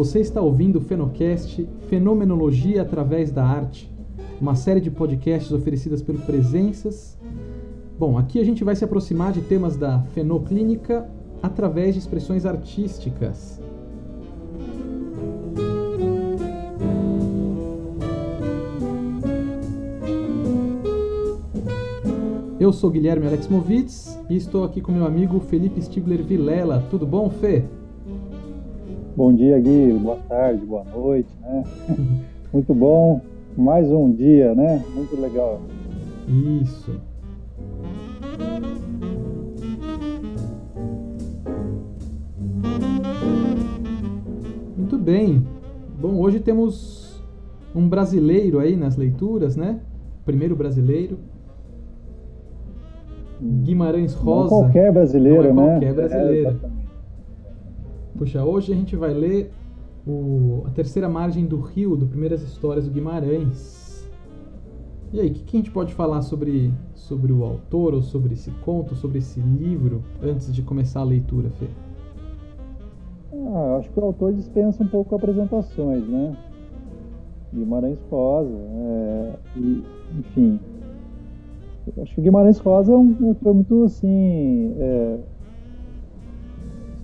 Você está ouvindo o Fenocast Fenomenologia através da Arte, uma série de podcasts oferecidas pelo Presenças. Bom, aqui a gente vai se aproximar de temas da fenoclínica através de expressões artísticas. Eu sou Guilherme Alexmovitz e estou aqui com meu amigo Felipe Stigler Vilela. Tudo bom, Fê? Bom dia, Gui. Boa tarde, boa noite, né? Muito bom. Mais um dia, né? Muito legal. Isso. Muito bem. Bom, hoje temos um brasileiro aí nas leituras, né? Primeiro brasileiro. Guimarães Rosa. Não qualquer brasileiro, não é né? qualquer brasileiro. É, Puxa, hoje a gente vai ler o, a terceira margem do rio, do Primeiras Histórias do Guimarães. E aí, o que, que, a gente pode falar sobre, sobre o autor, ou sobre esse conto, sobre esse livro, antes de começar a leitura, Fê? Ah, acho que o autor dispensa um pouco apresentações, né? Guimarães Rosa, é, e, enfim. Acho que Guimarães Rosa é um autor muito assim. É,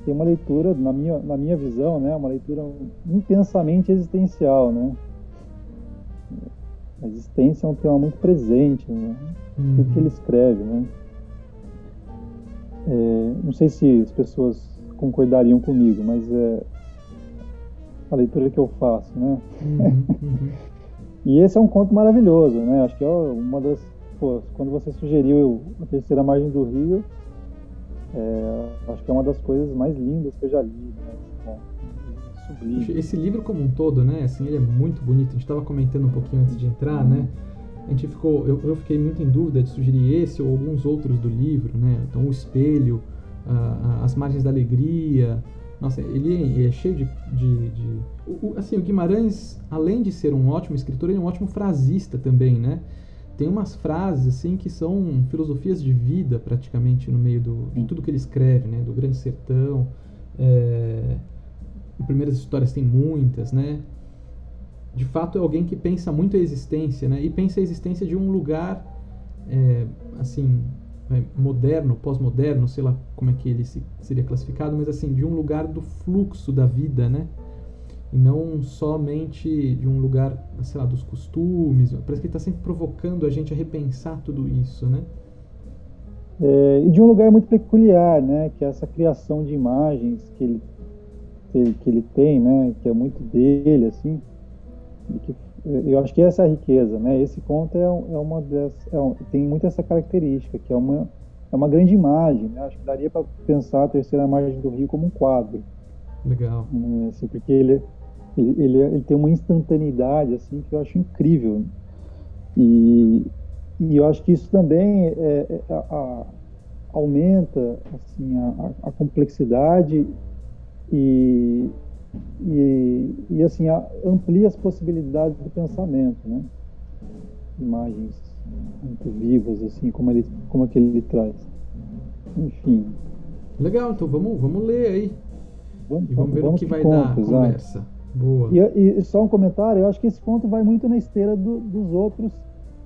tem uma leitura, na minha, na minha visão, né, uma leitura intensamente existencial, né? A existência é um tema muito presente, né? Uhum. Tudo que ele escreve, né? É, não sei se as pessoas concordariam comigo, mas é a leitura que eu faço, né? Uhum, uhum. e esse é um conto maravilhoso, né? Acho que é uma das, pô, quando você sugeriu a terceira margem do Rio, é, acho que é uma das coisas mais lindas que eu já li. Né? Bom, sublime. Esse livro como um todo, né? Assim, ele é muito bonito. A gente estava comentando um pouquinho antes de entrar, uhum. né? A gente ficou, eu, eu, fiquei muito em dúvida de sugerir esse ou alguns outros do livro, né? Então, o espelho, a, a, as margens da alegria. Nossa, ele, ele é cheio de, de, de o, assim, o Guimarães, além de ser um ótimo escritor, ele é um ótimo frasista também, né? Tem umas frases assim que são filosofias de vida praticamente no meio do, de tudo que ele escreve, né? Do Grande Sertão, é, Primeiras Histórias tem muitas, né? De fato é alguém que pensa muito a existência, né? E pensa a existência de um lugar, é, assim, moderno, pós-moderno, sei lá como é que ele se, seria classificado, mas assim, de um lugar do fluxo da vida, né? E não somente de um lugar, sei lá, dos costumes. Parece que ele está sempre provocando a gente a repensar tudo isso, né? É, e de um lugar muito peculiar, né? Que é essa criação de imagens que ele, que que ele tem, né? Que é muito dele, assim. Que, eu acho que essa é a riqueza, né? Esse conto é, é uma das, é um, tem muito essa característica, que é uma, é uma grande imagem. Né? Acho que daria para pensar a terceira margem do rio como um quadro. Legal. É, assim, porque ele, ele, ele, ele, tem uma instantaneidade assim que eu acho incrível. E, e eu acho que isso também é, é, a, a, aumenta assim, a, a complexidade e, e, e assim amplia as possibilidades do pensamento, né? Imagens muito vivas assim como ele como é que ele traz. Enfim. Legal, então vamos vamos ler aí. Vamos, e vamos ver vamos o que vai dar a conversa. Boa. E, e, só um comentário, eu acho que esse conto vai muito na esteira do, dos outros,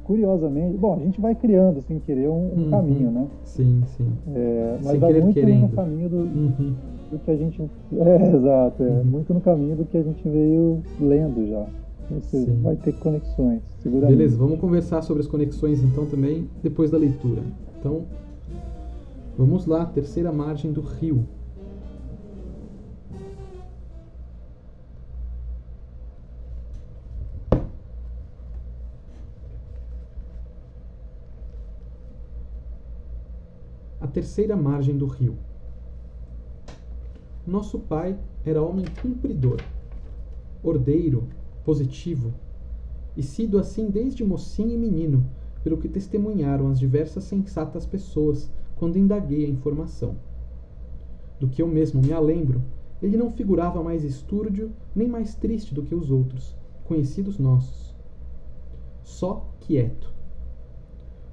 curiosamente. Bom, a gente vai criando, sem querer, um, um uhum. caminho, né? Sim, sim. É, mas sem vai muito querendo. no caminho do, uhum. do, que a gente. É, exato, é, uhum. muito no caminho do que a gente veio lendo já. Você sim. vai ter conexões, seguramente. Beleza, vamos conversar sobre as conexões então também depois da leitura. Então, vamos lá, terceira margem do rio. Terceira margem do rio. Nosso pai era homem cumpridor, ordeiro, positivo, e sido assim desde mocinho e menino, pelo que testemunharam as diversas sensatas pessoas quando indaguei a informação. Do que eu mesmo me alembro, ele não figurava mais estúrdio nem mais triste do que os outros, conhecidos nossos. Só quieto.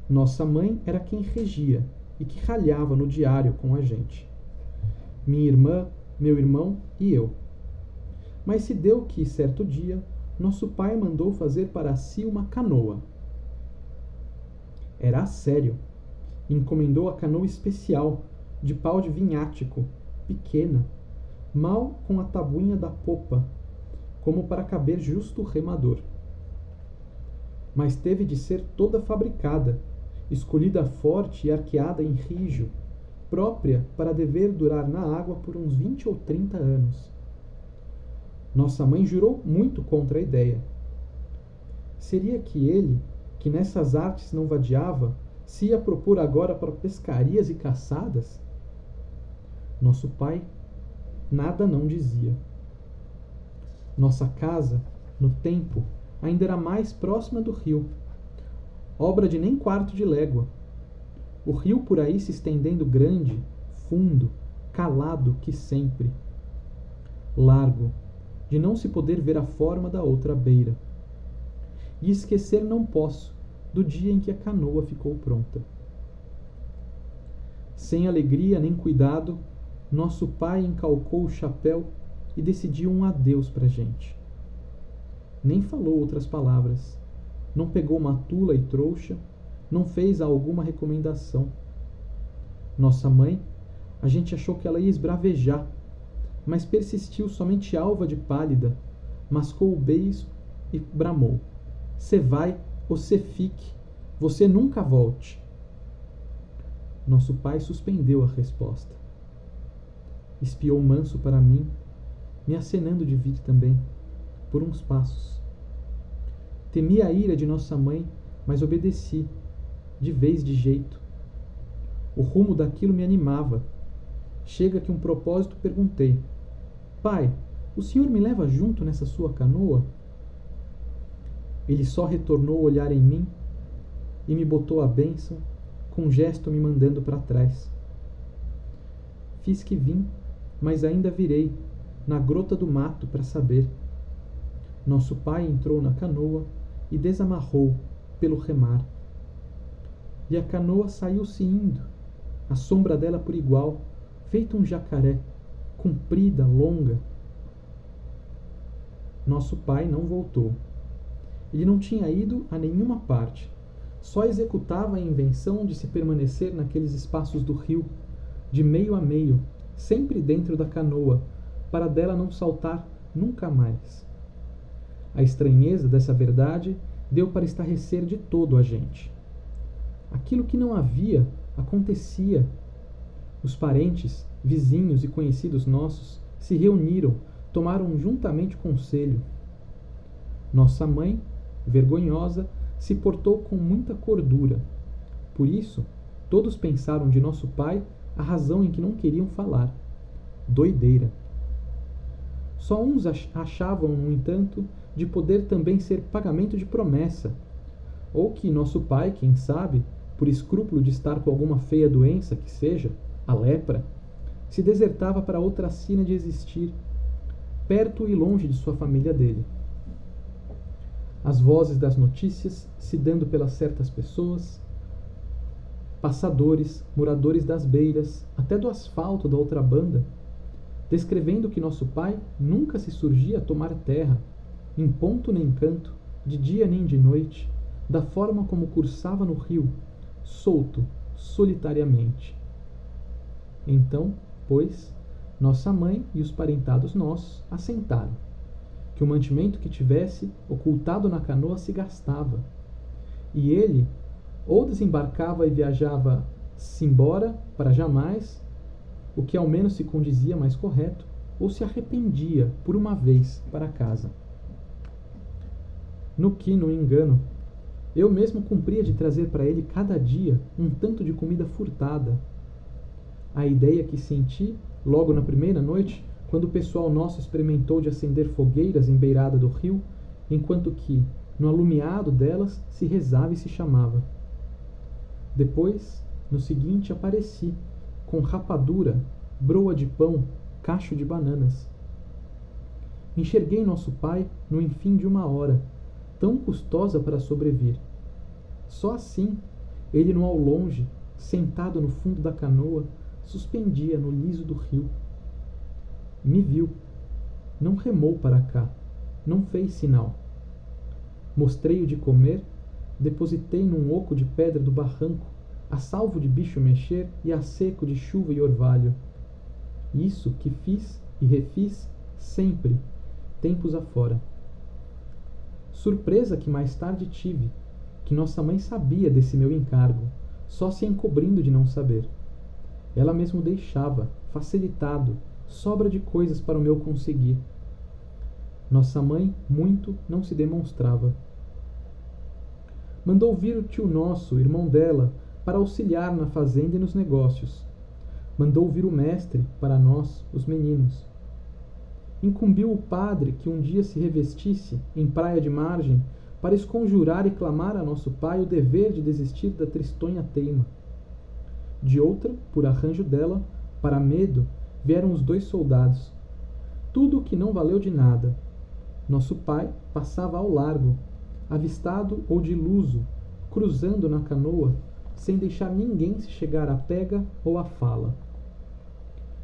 Nossa mãe era quem regia, e que ralhava no diário com a gente. Minha irmã, meu irmão e eu. Mas se deu que, certo dia, nosso pai mandou fazer para si uma canoa. Era a sério. Encomendou a canoa especial, de pau de vinhático, pequena, mal com a tabuinha da popa, como para caber justo o remador. Mas teve de ser toda fabricada, escolhida forte e arqueada em rijo, própria para dever durar na água por uns vinte ou trinta anos. Nossa mãe jurou muito contra a ideia. Seria que ele, que nessas artes não vadiava, se ia propor agora para pescarias e caçadas? Nosso pai nada não dizia. Nossa casa, no tempo, ainda era mais próxima do rio, obra de nem quarto de légua. O rio por aí se estendendo grande, fundo, calado que sempre. Largo, de não se poder ver a forma da outra beira. E esquecer não posso do dia em que a canoa ficou pronta. Sem alegria nem cuidado, nosso pai encalcou o chapéu e decidiu um adeus para gente. Nem falou outras palavras. Não pegou uma tula e trouxa, não fez alguma recomendação. Nossa mãe, a gente achou que ela ia esbravejar, mas persistiu somente alva de pálida, mascou o beijo e bramou: Você vai ou você fique, você nunca volte. Nosso pai suspendeu a resposta. Espiou manso para mim, me acenando de vir também, por uns passos. Temi a ira de nossa mãe, mas obedeci, de vez de jeito. O rumo daquilo me animava. Chega que um propósito perguntei: Pai, o senhor me leva junto nessa sua canoa? Ele só retornou o olhar em mim e me botou a bênção, com um gesto me mandando para trás. Fiz que vim, mas ainda virei, na grota do mato, para saber. Nosso pai entrou na canoa e desamarrou pelo remar. E a canoa saiu-se indo, a sombra dela por igual, feito um jacaré, comprida, longa. Nosso pai não voltou. Ele não tinha ido a nenhuma parte. Só executava a invenção de se permanecer naqueles espaços do rio, de meio a meio, sempre dentro da canoa, para dela não saltar nunca mais. A estranheza dessa verdade deu para estarrecer de todo a gente. Aquilo que não havia acontecia. Os parentes, vizinhos e conhecidos nossos se reuniram, tomaram juntamente conselho. Nossa mãe, vergonhosa, se portou com muita cordura. Por isso, todos pensaram de nosso pai a razão em que não queriam falar. Doideira. Só uns achavam, no entanto, de poder também ser pagamento de promessa, ou que nosso pai, quem sabe, por escrúpulo de estar com alguma feia doença que seja, a lepra, se desertava para outra sina de existir, perto e longe de sua família dele. As vozes das notícias se dando pelas certas pessoas, passadores, moradores das beiras, até do asfalto da outra banda, descrevendo que nosso pai nunca se surgia a tomar terra, em ponto nem canto, de dia nem de noite, da forma como cursava no rio, solto, solitariamente. Então, pois, nossa mãe e os parentados nossos assentaram, que o mantimento que tivesse ocultado na canoa se gastava, e ele ou desembarcava e viajava-se embora para jamais, o que ao menos se condizia mais correto, ou se arrependia por uma vez para casa. No que, no engano, eu mesmo cumpria de trazer para ele cada dia um tanto de comida furtada. A ideia que senti logo na primeira noite, quando o pessoal nosso experimentou de acender fogueiras em beirada do rio, enquanto que, no alumiado delas, se rezava e se chamava. Depois, no seguinte, apareci, com rapadura, broa de pão, cacho de bananas. Enxerguei nosso pai no enfim de uma hora, tão custosa para sobrevir. Só assim, ele no ao longe, sentado no fundo da canoa, suspendia no liso do rio. Me viu. Não remou para cá. Não fez sinal. Mostrei-o de comer, depositei num oco de pedra do barranco, a salvo de bicho mexer e a seco de chuva e orvalho. Isso que fiz e refiz sempre, tempos afora. Surpresa que mais tarde tive, que nossa mãe sabia desse meu encargo, só se encobrindo de não saber. Ela mesmo deixava, facilitado, sobra de coisas para o meu conseguir. Nossa mãe, muito, não se demonstrava. Mandou vir o tio nosso, irmão dela, para auxiliar na fazenda e nos negócios. Mandou vir o mestre para nós, os meninos. Incumbiu o padre que um dia se revestisse, em praia de margem, para esconjurar e clamar a nosso pai o dever de desistir da tristonha teima. De outra, por arranjo dela, para medo, vieram os dois soldados. Tudo o que não valeu de nada. Nosso pai passava ao largo, avistado ou de luso, cruzando na canoa, sem deixar ninguém se chegar à pega ou à fala.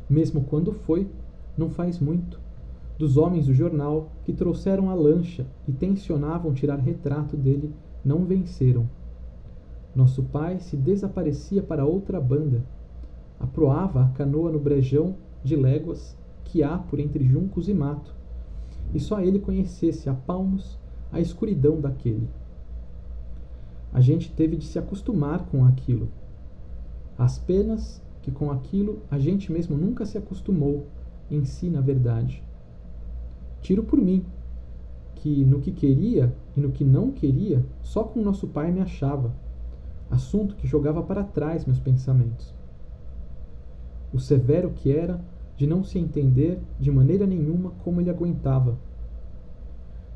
Mesmo quando foi, não faz muito, dos homens do jornal que trouxeram a lancha e tensionavam tirar retrato dele, não venceram. Nosso pai se desaparecia para outra banda. Aproava a canoa no brejão de léguas que há por entre juncos e mato, e só ele conhecesse a palmos a escuridão daquele. A gente teve de se acostumar com aquilo. As penas que com aquilo a gente mesmo nunca se acostumou, em si, na verdade. Tiro por mim, que no que queria e no que não queria, só com nosso pai me achava, assunto que jogava para trás meus pensamentos. O severo que era de não se entender de maneira nenhuma como ele aguentava.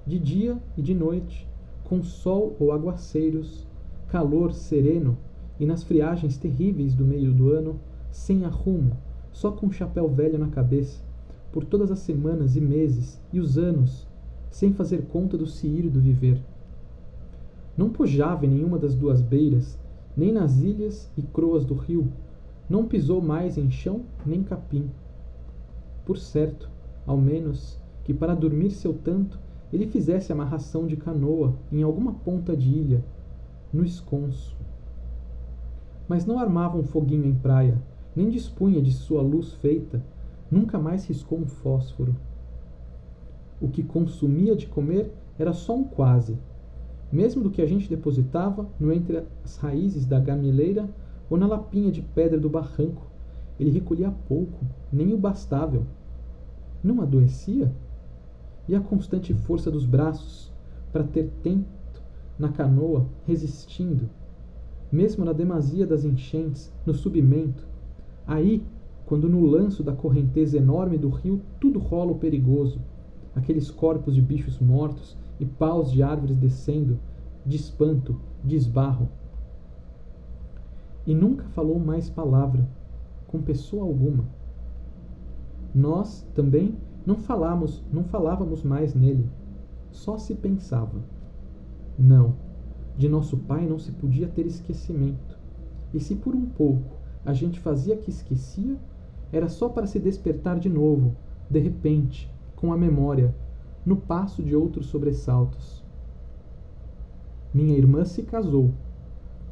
De dia e de noite, com sol ou aguaceiros, calor sereno e nas friagens terríveis do meio do ano, sem arrumo, só com um chapéu velho na cabeça, por todas as semanas e meses e os anos, sem fazer conta do ciírio do viver. Não pojava em nenhuma das duas beiras, nem nas ilhas e croas do rio, não pisou mais em chão nem capim. Por certo, ao menos, que para dormir seu tanto ele fizesse amarração de canoa em alguma ponta de ilha, no esconso. Mas não armava um foguinho em praia, nem dispunha de sua luz feita, nunca mais riscou um fósforo. O que consumia de comer era só um quase, mesmo do que a gente depositava no entre as raízes da gamileira ou na lapinha de pedra do barranco. Ele recolhia pouco, nem o bastável. Não adoecia? e a constante força dos braços para ter tempo na canoa, resistindo, mesmo na demasia das enchentes, no subimento. Aí, quando no lanço da correnteza enorme do rio tudo rola o perigoso, aqueles corpos de bichos mortos e paus de árvores descendo, de espanto, de esbarro. E nunca falou mais palavra, com pessoa alguma. Nós, também, não falamos, não falávamos mais nele. Só se pensava. Não, de nosso pai não se podia ter esquecimento. E se por um pouco a gente fazia que esquecia, era só para se despertar de novo, de repente, com a memória, no passo de outros sobressaltos. Minha irmã se casou.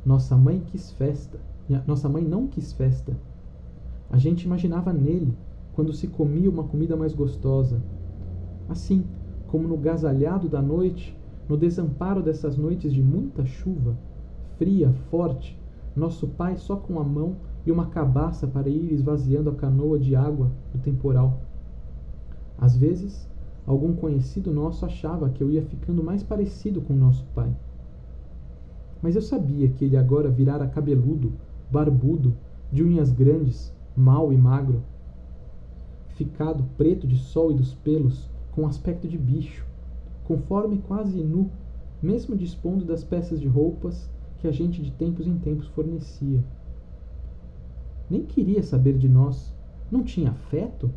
Nossa mãe quis festa. Nossa mãe não quis festa. A gente imaginava nele quando se comia uma comida mais gostosa. Assim como no gasalhado da noite, no desamparo dessas noites de muita chuva, fria, forte, nosso pai só com a mão e uma cabaça para ir esvaziando a canoa de água do temporal. Às vezes, algum conhecido nosso achava que eu ia ficando mais parecido com nosso pai. Mas eu sabia que ele agora virara cabeludo, barbudo, de unhas grandes, mau e magro, ficado preto de sol e dos pelos, com aspecto de bicho, conforme quase nu, mesmo dispondo das peças de roupas que a gente de tempos em tempos fornecia. Nem queria saber de nós, não tinha afeto?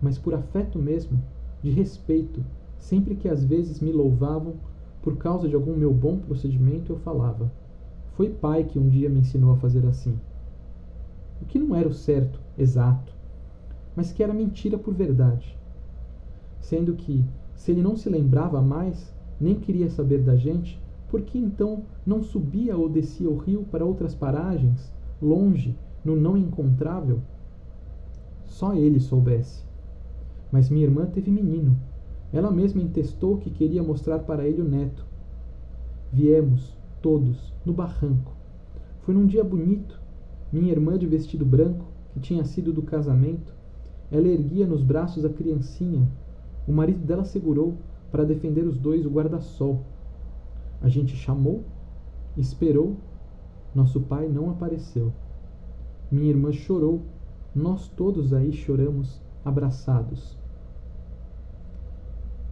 Mas por afeto mesmo, de respeito, sempre que às vezes me louvavam por causa de algum meu bom procedimento, eu falava: Foi pai que um dia me ensinou a fazer assim. O que não era o certo, exato, mas que era mentira por verdade. Sendo que, se ele não se lembrava mais, nem queria saber da gente, por que então não subia ou descia o rio para outras paragens, longe, no não encontrável? Só ele soubesse. Mas minha irmã teve menino. Ela mesma entestou que queria mostrar para ele o neto. Viemos, todos, no barranco. Foi num dia bonito. Minha irmã de vestido branco, que tinha sido do casamento, ela erguia nos braços a criancinha. O marido dela segurou, para defender os dois, o guarda-sol. A gente chamou, esperou, nosso pai não apareceu. Minha irmã chorou, nós todos aí choramos, abraçados.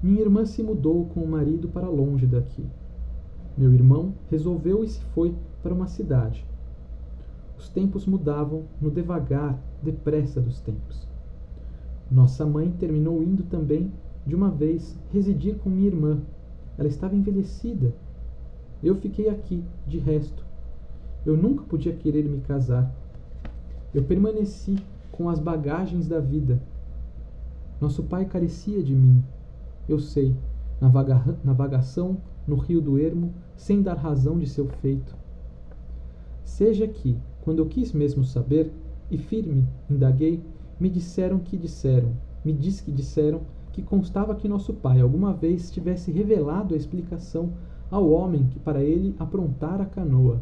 Minha irmã se mudou com o marido para longe daqui. Meu irmão resolveu e se foi para uma cidade. Os tempos mudavam no devagar, depressa dos tempos. Nossa mãe terminou indo também, de uma vez, residir com minha irmã. Ela estava envelhecida. Eu fiquei aqui, de resto. Eu nunca podia querer me casar. Eu permaneci com as bagagens da vida. Nosso pai carecia de mim. Eu sei, na, vaga, na vagação no rio do ermo, sem dar razão de seu feito. Seja que, quando eu quis mesmo saber, e firme indaguei, me disseram que disseram, me diz que disseram que constava que nosso pai alguma vez tivesse revelado a explicação ao homem que para ele aprontara a canoa.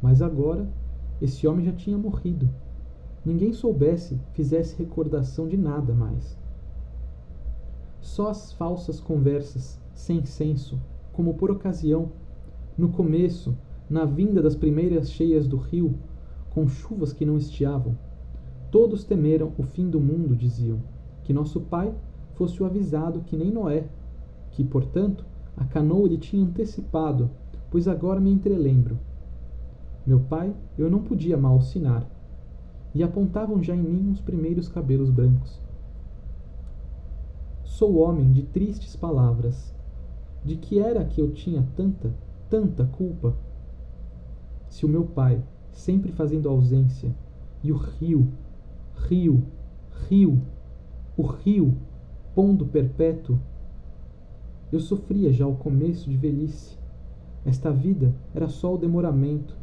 Mas agora esse homem já tinha morrido. Ninguém soubesse, fizesse recordação de nada mais. Só as falsas conversas, sem senso, como por ocasião, no começo, na vinda das primeiras cheias do rio, com chuvas que não estiavam. Todos temeram o fim do mundo, diziam, que nosso pai fosse o avisado que nem Noé, que, portanto, a canoa lhe tinha antecipado, pois agora me entrelembro. Meu pai eu não podia mal sinar, e apontavam já em mim os primeiros cabelos brancos. Sou homem de tristes palavras, de que era que eu tinha tanta, tanta culpa? Se o meu pai, sempre fazendo ausência, e o rio, rio, rio, o rio, pondo perpétuo, eu sofria já o começo de velhice. Esta vida era só o demoramento.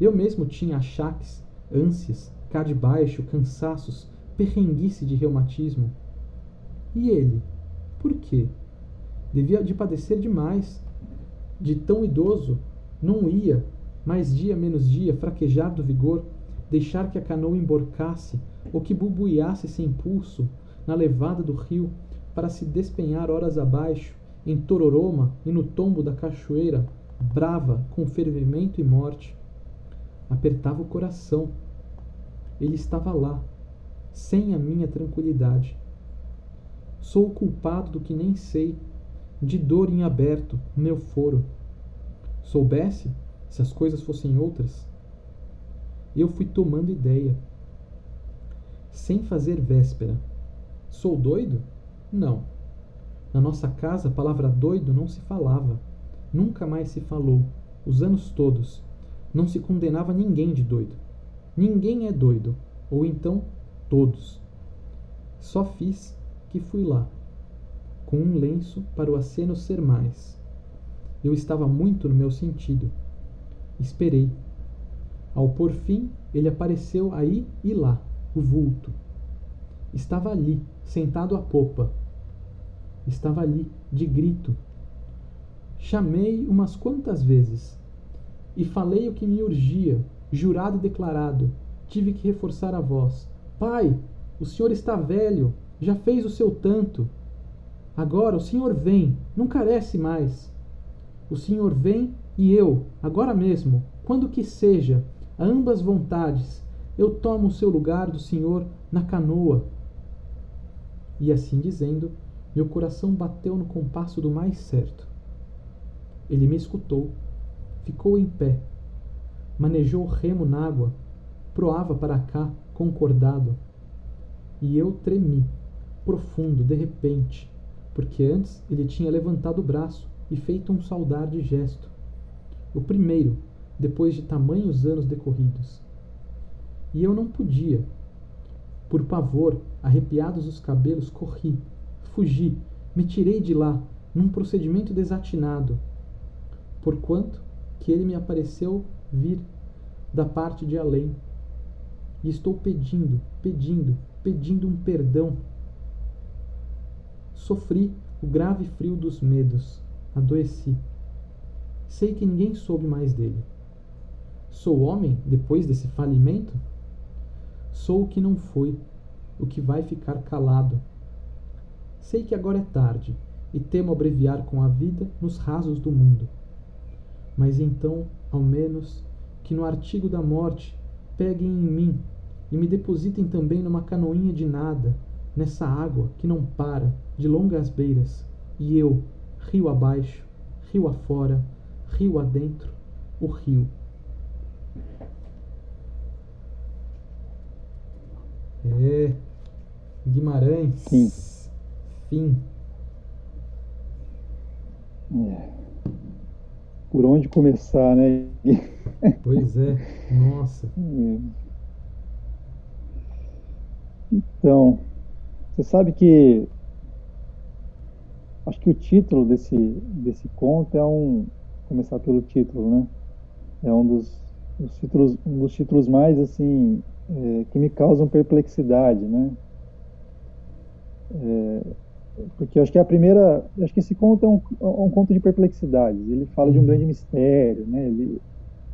Eu mesmo tinha achaques, ânsias, cá de baixo, cansaços, perrenguice de reumatismo. E ele? Por quê? devia de padecer demais. De tão idoso, não ia, mais dia menos dia, fraquejar do vigor, deixar que a canoa emborcasse ou que bubuiasse sem impulso na levada do rio para se despenhar horas abaixo, em Tororoma e no tombo da cachoeira, brava com fervimento e morte. Apertava o coração. Ele estava lá, sem a minha tranquilidade. Sou o culpado do que nem sei, de dor em aberto, meu foro. Soubesse, se as coisas fossem outras, eu fui tomando ideia. Sem fazer véspera. Sou doido? Não. Na nossa casa, a palavra doido não se falava. Nunca mais se falou, os anos todos. Não se condenava ninguém de doido. Ninguém é doido, ou então todos. Só fiz que fui lá com um lenço para o aceno ser mais. Eu estava muito no meu sentido. Esperei. Ao por fim, ele apareceu aí e lá, o vulto. Estava ali, sentado à popa. Estava ali, de grito. Chamei umas quantas vezes e falei o que me urgia, jurado e declarado. Tive que reforçar a voz. Pai, o senhor está velho, já fez o seu tanto. Agora o Senhor vem, não carece mais. O Senhor vem e eu, agora mesmo, quando que seja, a ambas vontades, eu tomo o seu lugar do Senhor na canoa. E assim dizendo, meu coração bateu no compasso do mais certo. Ele me escutou, ficou em pé, manejou o remo na água, proava para cá, concordado. E eu tremi, profundo, de repente, porque antes ele tinha levantado o braço e feito um saudar de gesto. o primeiro, depois de tamanhos anos decorridos. E eu não podia. Por pavor, arrepiados os cabelos, corri, fugi, me tirei de lá, num procedimento desatinado, porquanto que ele me apareceu vir da parte de além. E estou pedindo, pedindo, pedindo um perdão. Sofri o grave frio dos medos, adoeci. Sei que ninguém soube mais dele. Sou homem depois desse falimento? Sou o que não foi, o que vai ficar calado. Sei que agora é tarde e temo abreviar com a vida nos rasos do mundo. Mas então, ao menos, que no artigo da morte peguem em mim e me depositem também numa canoinha de nada, nessa água que não para, de longas beiras, e eu, rio abaixo, rio afora, rio adentro, o rio. É. Guimarães. Sim. Fim. É. Por onde começar, né? Pois é, nossa. Então, você sabe que acho que o título desse, desse conto é um. Começar pelo título, né? É um dos, dos títulos, um dos títulos mais assim é, que me causam perplexidade, né? É, porque eu acho que a primeira, acho que esse conto é um, é um conto de perplexidades. Ele fala de um uhum. grande mistério, né? Ele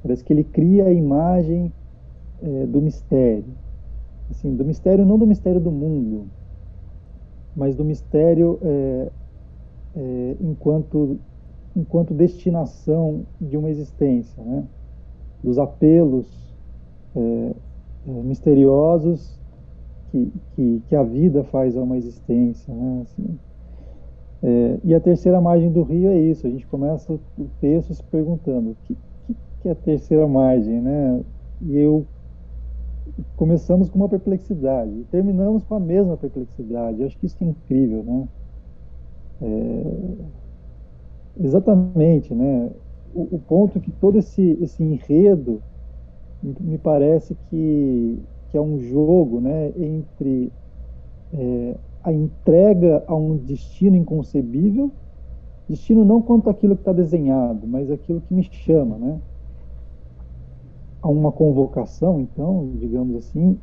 parece que ele cria a imagem é, do mistério, assim, do mistério não do mistério do mundo, mas do mistério é, é, enquanto enquanto destinação de uma existência, né? Dos apelos é, é, misteriosos que, que, que, a vida faz a uma existência. Né? Assim, é, e a terceira margem do rio é isso. A gente começa o texto se perguntando o que, que, que é a terceira margem, né? E eu começamos com uma perplexidade e terminamos com a mesma perplexidade. Eu acho que isso é incrível, né? É, exatamente, né? O, o, ponto que todo esse, esse enredo me parece que que é um jogo né, entre é, a entrega a um destino inconcebível, destino não quanto aquilo que está desenhado, mas aquilo que me chama, né? A uma convocação, então, digamos assim,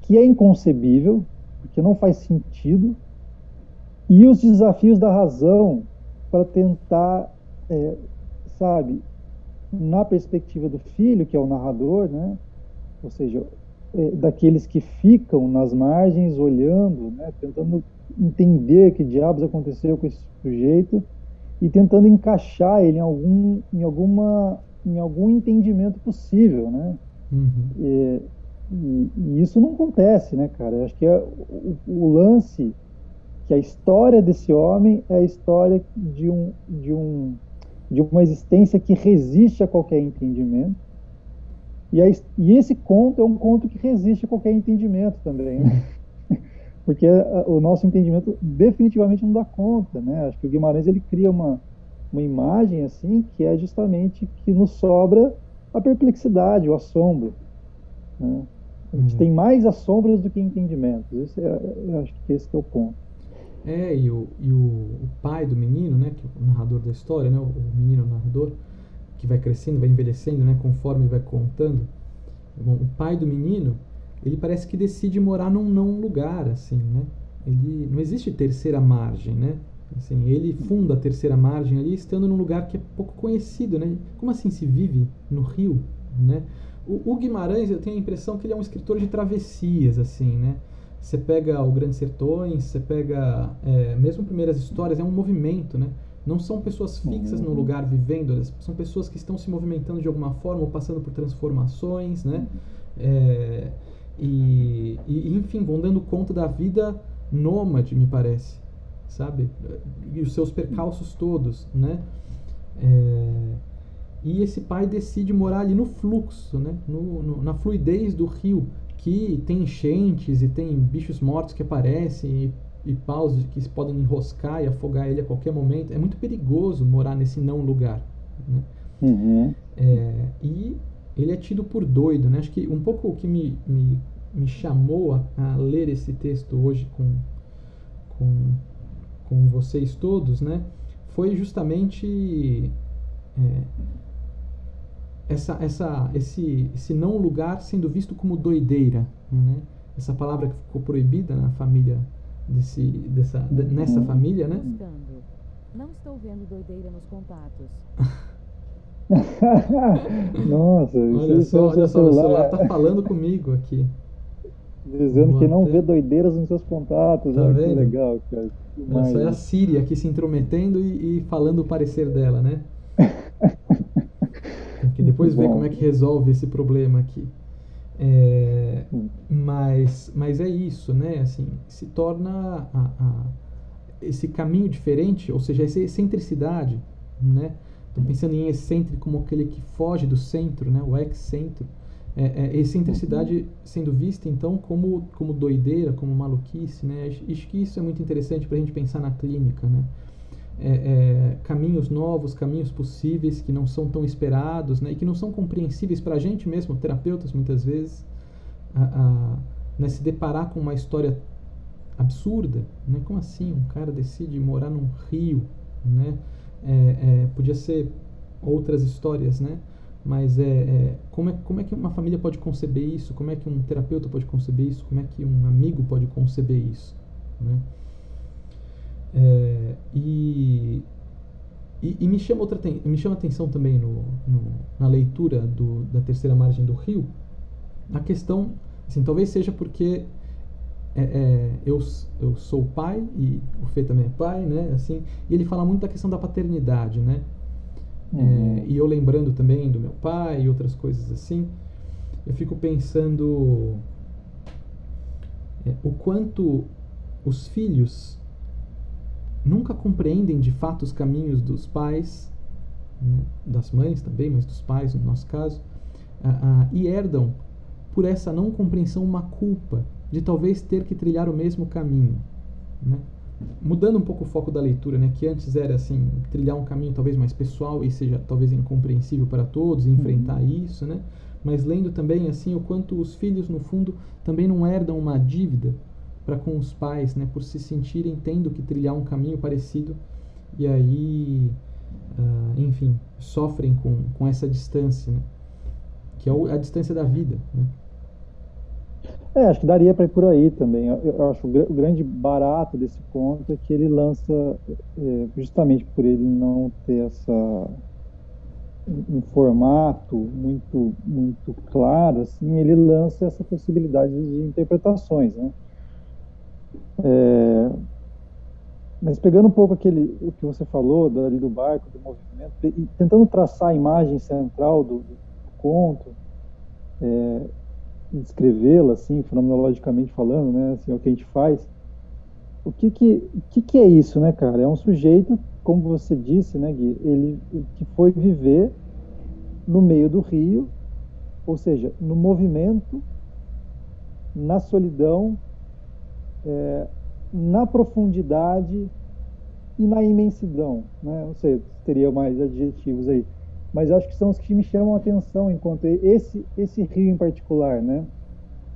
que é inconcebível, porque não faz sentido, e os desafios da razão para tentar, é, sabe, na perspectiva do filho, que é o narrador, né? Ou seja, é, daqueles que ficam nas margens olhando, né, tentando entender que diabos aconteceu com esse sujeito e tentando encaixar ele em algum, em alguma, em algum entendimento possível, né? Uhum. E, e, e, isso não acontece, né, cara? Eu acho que é o, o, lance que a história desse homem é a história de um, de um, de uma existência que resiste a qualquer entendimento e, aí, e esse conto é um conto que resiste a qualquer entendimento também, né? porque o nosso entendimento definitivamente não dá conta, né? Acho que o Guimarães ele cria uma, uma imagem assim que é justamente que nos sobra a perplexidade, o assombro. Né? A gente uhum. tem mais assombros do que entendimentos. Esse é, eu acho que esse é o ponto. É, e o, e o, o pai do menino, né, que é o narrador da história, né, o, o menino narrador, que vai crescendo, vai envelhecendo, né, conforme vai contando. Bom, o pai do menino, ele parece que decide morar num não lugar, assim, né? Ele não existe terceira margem, né? Assim, ele funda a terceira margem ali, estando num lugar que é pouco conhecido, né? Como assim se vive no Rio, né? O, o Guimarães, eu tenho a impressão que ele é um escritor de travessias, assim, né? Você pega o Grandes Sertões, você pega é, mesmo primeiras histórias, é um movimento, né? Não são pessoas fixas no lugar vivendo, são pessoas que estão se movimentando de alguma forma ou passando por transformações, né? É, e, e, enfim, vão dando conta da vida nômade, me parece, sabe? E os seus percalços todos, né? É, e esse pai decide morar ali no fluxo, né? No, no, na fluidez do rio, que tem enchentes e tem bichos mortos que aparecem e e paus que podem enroscar e afogar ele a qualquer momento. É muito perigoso morar nesse não lugar. Né? Uhum. É, e ele é tido por doido, né? Acho que um pouco o que me, me, me chamou a, a ler esse texto hoje com, com, com vocês todos, né? Foi justamente é, essa, essa, esse, esse não lugar sendo visto como doideira, né? Essa palavra que ficou proibida na família desse, dessa, nessa família, né? Não estou vendo doideira nos contatos. Nossa, olha só, olha só, o celular tá falando comigo aqui. Dizendo Vou que não até... vê doideiras nos seus contatos. Tá olha vendo? que legal, cara. Essa é a Siri aqui se intrometendo e, e falando o parecer dela, né? Porque depois ver como é que resolve esse problema aqui. É, hum. mas, mas é isso, né? Assim, se torna a, a, esse caminho diferente, ou seja, essa excentricidade, né? Estou pensando em excêntrico como aquele que foge do centro, né? O ex-centro. É, é, excentricidade sendo vista, então, como, como doideira, como maluquice, né? Acho que isso é muito interessante para a gente pensar na clínica, né? É, é, caminhos novos, caminhos possíveis que não são tão esperados né, e que não são compreensíveis para a gente mesmo, terapeutas muitas vezes, a, a né, se deparar com uma história absurda, né? Como assim um cara decide morar num rio, né? É, é, podia ser outras histórias, né? Mas é, é, como, é, como é que uma família pode conceber isso? Como é que um terapeuta pode conceber isso? Como é que um amigo pode conceber isso? Né? É, e, e, e, me chama outra me chama atenção também no, no, na leitura do, da terceira margem do rio a questão assim talvez seja porque é, é, eu, eu sou pai e o Fê também é pai né assim e ele fala muito da questão da paternidade né uhum. é, e eu lembrando também do meu pai e outras coisas assim eu fico pensando é, o quanto os filhos nunca compreendem de fato os caminhos dos pais, né, das mães também, mas dos pais no nosso caso, e herdam por essa não compreensão uma culpa de talvez ter que trilhar o mesmo caminho. Né? Mudando um pouco o foco da leitura, né, que antes era assim trilhar um caminho talvez mais pessoal e seja talvez incompreensível para todos e enfrentar uhum. isso, né? Mas lendo também assim o quanto os filhos no fundo também não herdam uma dívida para com os pais, né, por se sentirem tendo que trilhar um caminho parecido e aí, uh, enfim, sofrem com, com essa distância, né, que é a distância da vida. Né. É, acho que daria para ir por aí também. Eu, eu acho o, o grande barato desse conto é que ele lança, é, justamente por ele não ter essa um formato muito muito claro, assim, ele lança essa possibilidade de interpretações, né? É, mas pegando um pouco aquele o que você falou ali do barco, do movimento, e tentando traçar a imagem central do, do conto, é, descrevê-la assim, fenomenologicamente falando, né, assim, é o que a gente faz. O que que, que que é isso, né, cara? É um sujeito, como você disse, né, Gui, ele que foi viver no meio do rio, ou seja, no movimento, na solidão, é, na profundidade e na imensidão, né? Não sei, teria mais adjetivos aí, mas acho que são os que me chamam a atenção enquanto esse esse rio em particular, né?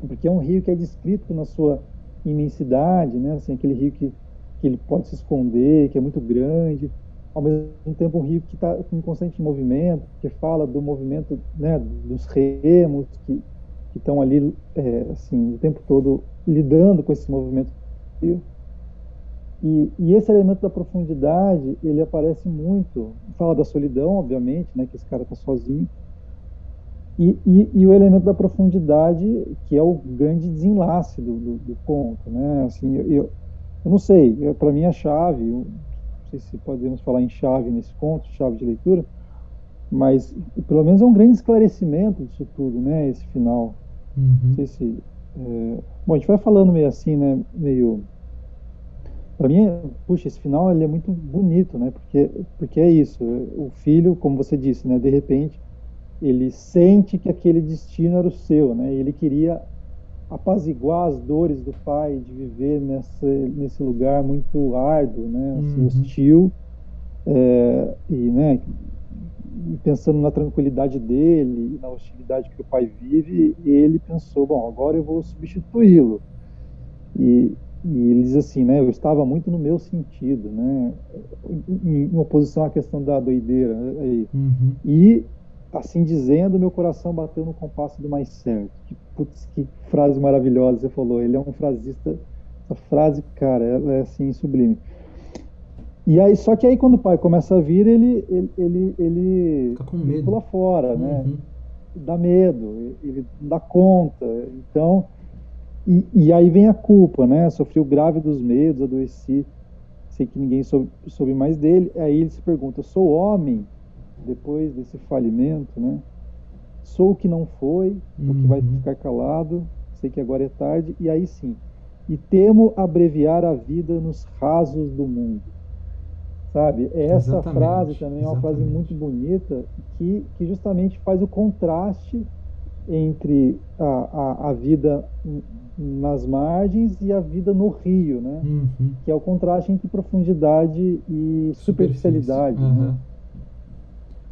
Porque é um rio que é descrito na sua imensidade, né? Assim, aquele rio que que ele pode se esconder, que é muito grande, ao mesmo tempo um rio que está em constante movimento, que fala do movimento, né? Dos remos que que estão ali, é, assim, o tempo todo lidando com esse movimento. E, e esse elemento da profundidade, ele aparece muito. Fala da solidão, obviamente, né, que esse cara está sozinho. E, e, e, o elemento da profundidade, que é o grande desenlace do, do, do conto, né? Assim, eu, eu, eu não sei, para mim a chave, eu, não sei se podemos falar em chave nesse conto, chave de leitura, mas pelo menos é um grande esclarecimento disso tudo, né? Esse final. Uhum. Não sei se. É... Bom, a gente vai falando meio assim, né? Meio. Para mim, puxa, esse final ele é muito bonito, né? Porque, porque é isso. O filho, como você disse, né? De repente, ele sente que aquele destino era o seu, né? E ele queria apaziguar as dores do pai de viver nessa, nesse lugar muito árduo, né? Assim, uhum. hostil. É, e, né? E pensando na tranquilidade dele, na hostilidade que o pai vive, ele pensou, bom, agora eu vou substituí-lo. E, e ele diz assim, né, eu estava muito no meu sentido, né, em, em oposição à questão da doideira. Né, aí. Uhum. E, assim dizendo, meu coração bateu no compasso do mais certo. Que, putz, que frase maravilhosa você falou. Ele é um frasista, essa frase, cara, ela é assim, sublime. E aí, só que aí quando o pai começa a vir, ele, ele, ele, ele Fica com medo. pula fora, né? uhum. né? Dá medo, ele não dá conta. Então, e, e, aí vem a culpa, né? Sofreu grave dos medos, adoeci, sei que ninguém soube, soube mais dele. Aí ele se pergunta: sou homem depois desse falimento, né? Sou o que não foi, uhum. o que vai uhum. ficar calado, sei que agora é tarde, e aí sim. E temo abreviar a vida nos rasos do mundo. Sabe? Essa exatamente, frase também é uma frase muito bonita que, que justamente faz o contraste entre a, a, a vida nas margens e a vida no rio, né? Uhum. Que é o contraste entre profundidade e superficialidade. Uhum. Né?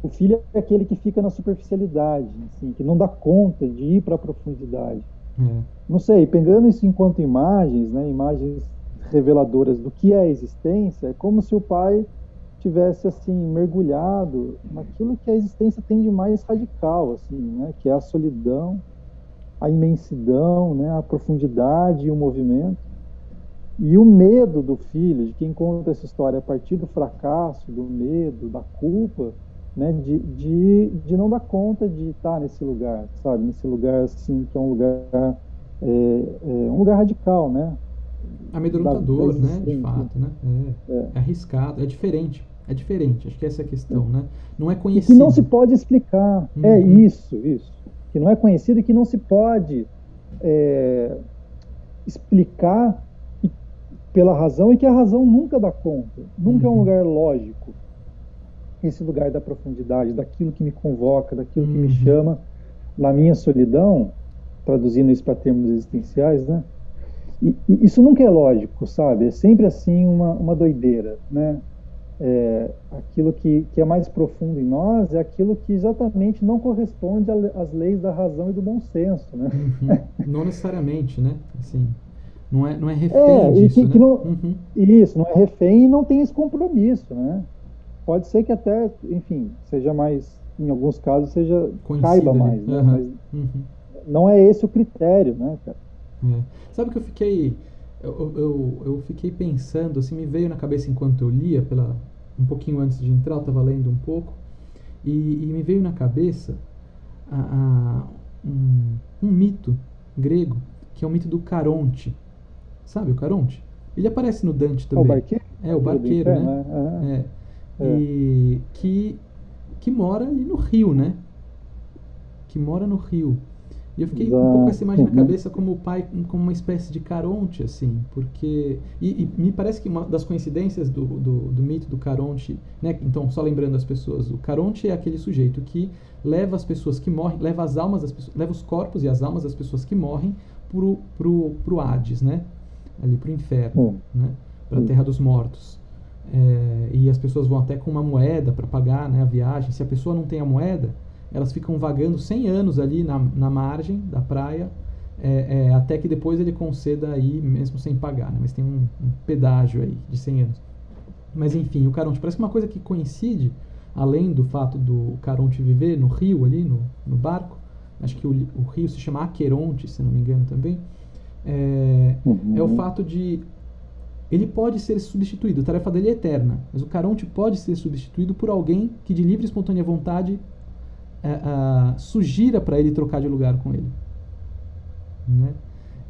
O filho é aquele que fica na superficialidade, assim, que não dá conta de ir para a profundidade. Uhum. Não sei, pegando isso enquanto imagens, né? Imagens reveladoras do que é a existência, é como se o pai tivesse assim mergulhado naquilo que a existência tem de mais radical, assim, né? Que é a solidão a imensidão, né, a profundidade e o movimento. E o medo do filho, de quem conta essa história a partir do fracasso, do medo, da culpa, né, de, de, de não dar conta de estar nesse lugar, sabe? Nesse lugar, assim, que é um lugar, é, é um lugar radical, né? Amedrontador, né? De fato, né? É, é. é, arriscado, é diferente. É diferente, acho que essa é a questão, né? Não é conhecido. E que não se pode explicar. É uhum. É isso, isso que não é conhecido e que não se pode é, explicar pela razão e que a razão nunca dá conta. Nunca uhum. é um uhum. lugar lógico. Esse lugar da profundidade, daquilo que me convoca, daquilo uhum. que me uhum. chama. Na minha solidão, traduzindo isso para termos existenciais, né? E, e isso nunca é lógico, sabe? É sempre assim uma, uma doideira, né? é, aquilo que, que é mais profundo em nós é aquilo que exatamente não corresponde às leis da razão e do bom senso, né? Uhum. Não necessariamente, né? Assim, não é, não é refém é, disso, que, né? que não, uhum. Isso, não é refém e não tem esse compromisso, né? Pode ser que até, enfim, seja mais, em alguns casos, seja caiba mais, né? Uhum. Mas não é esse o critério, né, cara? É. Sabe que eu fiquei... Eu, eu, eu fiquei pensando, assim, me veio na cabeça enquanto eu lia pela, um pouquinho antes de entrar, eu estava lendo um pouco, e, e, me veio na cabeça a, a, um, um, mito grego, que é o mito do Caronte. Sabe o Caronte? Ele aparece no Dante também. O barqueiro? É, o barqueiro, né? né? É. é. E que, que mora ali no rio, né? Que mora no rio. E eu fiquei Exato. um pouco com essa imagem na cabeça como o pai, como uma espécie de Caronte, assim, porque. E, e me parece que uma das coincidências do, do, do, mito do Caronte, né? Então, só lembrando as pessoas, o Caronte é aquele sujeito que leva as pessoas que morrem, leva as almas das pessoas, leva os corpos e as almas das pessoas que morrem pro, pro, pro Hades, né? Ali pro inferno, hum. né? Pra hum. terra dos mortos. É, e as pessoas vão até com uma moeda para pagar né, a viagem. Se a pessoa não tem a moeda, elas ficam vagando 100 anos ali na, na margem da praia, é, é, até que depois ele conceda aí, mesmo sem pagar, né? mas tem um, um, pedágio aí de 100 anos. Mas enfim, o Caronte parece que uma coisa que coincide, além do fato do Caronte viver no rio ali, no, no barco, acho que o, o, rio se chama Aqueronte, se não me engano também, é, uhum. é o fato de ele pode ser substituído, a tarefa dele é eterna, mas o Caronte pode ser substituído por alguém que de livre e espontânea vontade uh, sugira para ele trocar de lugar com ele. Né?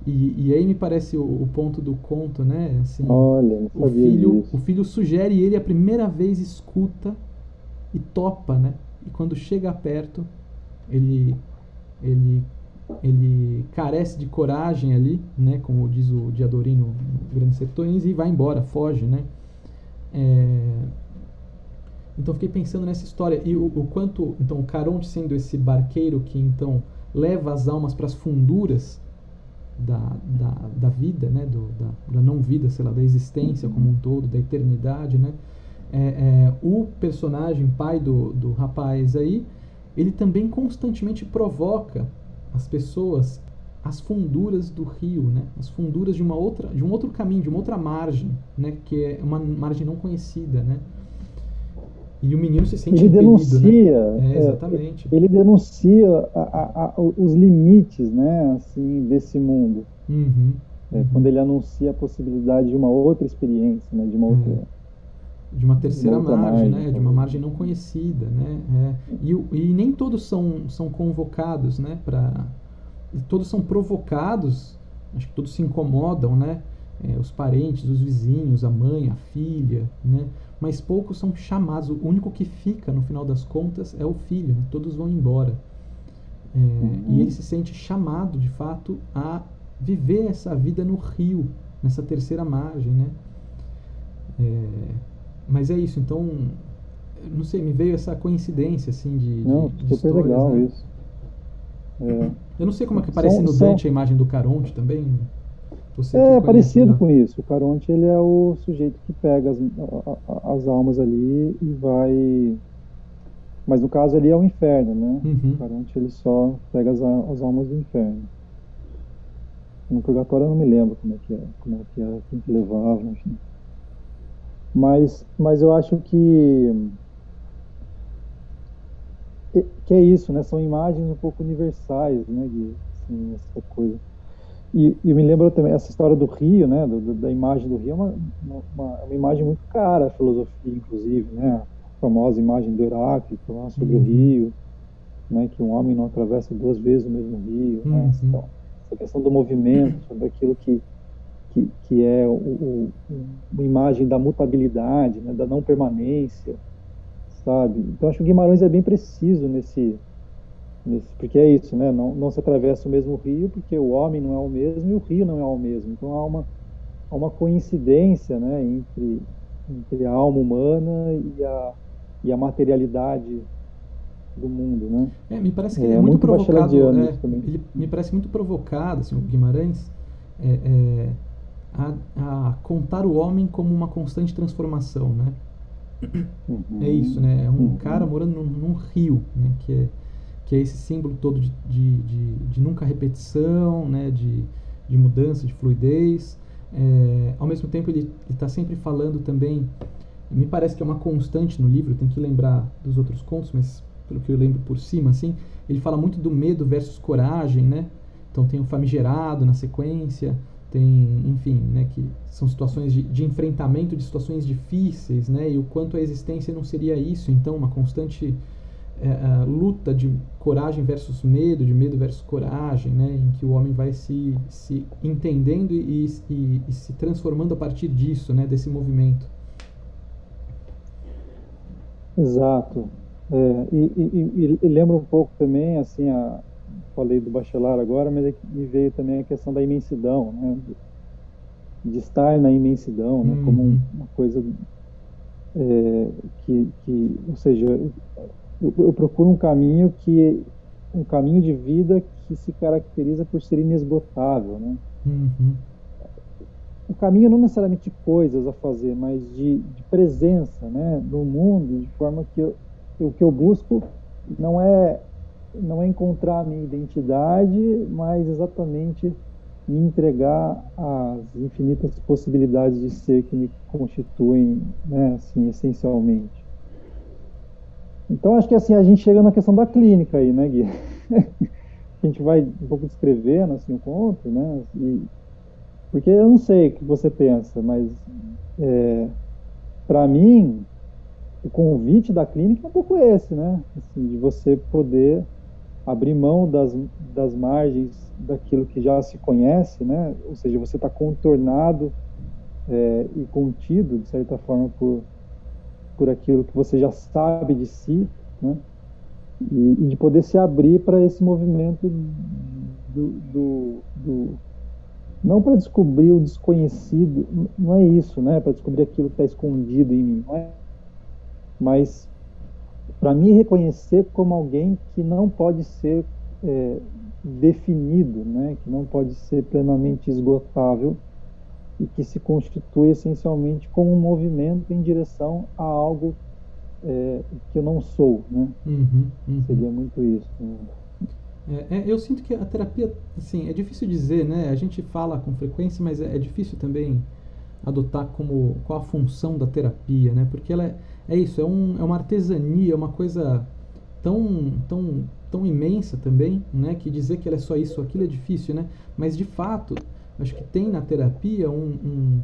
E, e aí me parece o, o, ponto do conto, né? Assim, Olha, o filho, disso. o filho sugere e ele a primeira vez escuta e topa, né? E quando chega perto, ele ele ele carece de coragem ali, né? Como diz o Diadorino no Grandes Sertões e vai embora, foge, né? É, então fiquei pensando nessa história e o, o, quanto então o Caronte sendo esse barqueiro que então leva as almas para as funduras da, da, da vida, né, do, da, da não vida, sei lá, da existência como um todo, da eternidade, né, é, é, o personagem, pai do, do rapaz aí, ele também constantemente provoca as pessoas as funduras do rio, né? As funduras de uma outra, de um outro caminho, de uma outra margem, né? Que é uma margem não conhecida, né? E o menino se sente ele denuncia, né? é, exatamente. Ele denuncia a, a, a, os limites, né? Assim, desse mundo. Uhum, é, uhum. Quando ele anuncia a possibilidade de uma outra experiência, né? De uma outra é de uma terceira uma margem, margem, né? de uma margem não conhecida, né? É, e, e, nem todos são, são convocados, né? Para todos são provocados, acho que todos se incomodam, né? É, os parentes, os vizinhos, a mãe, a filha, né? Mas poucos são chamados. O único que fica no final das contas é o filho. Né? Todos vão embora. É, uhum. E ele se sente chamado, de fato, a viver essa vida no rio, nessa terceira margem, né? É, mas é isso, então, não sei, me veio essa coincidência, assim, de. Não, de, super histórias, legal né? isso. É. Eu não sei como é que aparece são, no Dante são... a imagem do Caronte também. Você é parecido com isso. O Caronte ele é o sujeito que pega as, as almas ali e vai. Mas no caso ali é o inferno, né? Uhum. O Caronte ele só pega as, as almas do inferno. No purgatório eu não me lembro como é que é, como é que é, quem que levava, enfim. Mas, mas eu acho que que é isso, né? São imagens um pouco universais, né? De, assim, essa coisa. E, e me lembro também essa história do rio, né? Do, da imagem do rio, é uma, uma, uma, imagem muito cara, a filosofia, inclusive, né? A famosa imagem do Heráclito lá sobre uhum. o rio, né? Que um homem não atravessa duas vezes o mesmo rio, né? uhum. né? Então, essa questão do movimento, sobre aquilo que que, que é o, o, uma imagem da mutabilidade, né, da não permanência, sabe? Então acho que o Guimarães é bem preciso nesse porque é isso, né? Não, não se atravessa o mesmo rio porque o homem não é o mesmo e o rio não é o mesmo. Então há uma, há uma coincidência, né, entre, entre a alma humana e a, e a materialidade do mundo, né? É, me parece que é, ele é muito, muito provocado. É, ele me parece muito provocado, assim, o Guimarães. É, é, a, a contar o homem como uma constante transformação, né? Uhum. É isso, né? É um uhum. cara morando num, num, rio, né? Que é, que é esse símbolo todo de, de, de, de nunca repetição, né? De, de mudança, de fluidez. É, ao mesmo tempo, ele está sempre falando também. Me parece que é uma constante no livro, tem que lembrar dos outros contos, mas pelo que eu lembro por cima, assim, ele fala muito do medo versus coragem, né? Então tem o famigerado na sequência, tem, enfim, né, que são situações de, de, enfrentamento de situações difíceis, né, e o quanto a existência não seria isso, então, uma constante é, luta de coragem versus medo, de medo versus coragem, né, em que o homem vai se, se entendendo e, e, e se transformando a partir disso, né, desse movimento. Exato. É, e, e, lembra um pouco também, assim, a, falei do Bachelar agora, mas é me veio também a questão da imensidão, né? de estar na imensidão, né? Uhum. como uma coisa é, que, que, ou seja, eu, eu, procuro um caminho que um caminho de vida que se caracteriza por ser inesgotável, né? Uhum. O caminho não necessariamente de coisas a fazer, mas de, de presença, né, no mundo, de forma que eu, o que eu busco não é não é encontrar a minha identidade, mas exatamente me entregar às infinitas possibilidades de ser que me constituem, né, assim, essencialmente. Então acho que assim a gente chega na questão da clínica aí, né, Gui? a gente vai um pouco descrevendo assim o conto, né? E, porque eu não sei o que você pensa, mas é, para mim o convite da clínica é um pouco esse, né? Assim, de você poder abrir mão das, das margens daquilo que já se conhece, né? Ou seja, você está contornado é, e contido, de certa forma, por, por aquilo que você já sabe de si, né? E, e de poder se abrir para esse movimento do, do, do não para descobrir o desconhecido, não é isso, né? Para descobrir aquilo que está escondido em mim, é? Mas para me reconhecer como alguém que não pode ser é, definido, né, que não pode ser plenamente esgotável e que se constitui essencialmente como um movimento em direção a algo é, que eu não sou, né? Uhum, uhum. Seria muito isso. Né? É, é, eu sinto que a terapia, assim, é difícil dizer, né? A gente fala com frequência, mas é, é difícil também adotar como qual a função da terapia, né? Porque ela é, é isso, é, um, é uma artesania, é uma coisa tão, tão, tão imensa também, né? Que dizer que ela é só isso ou aquilo é difícil, né? Mas de fato, acho que tem na terapia um, um,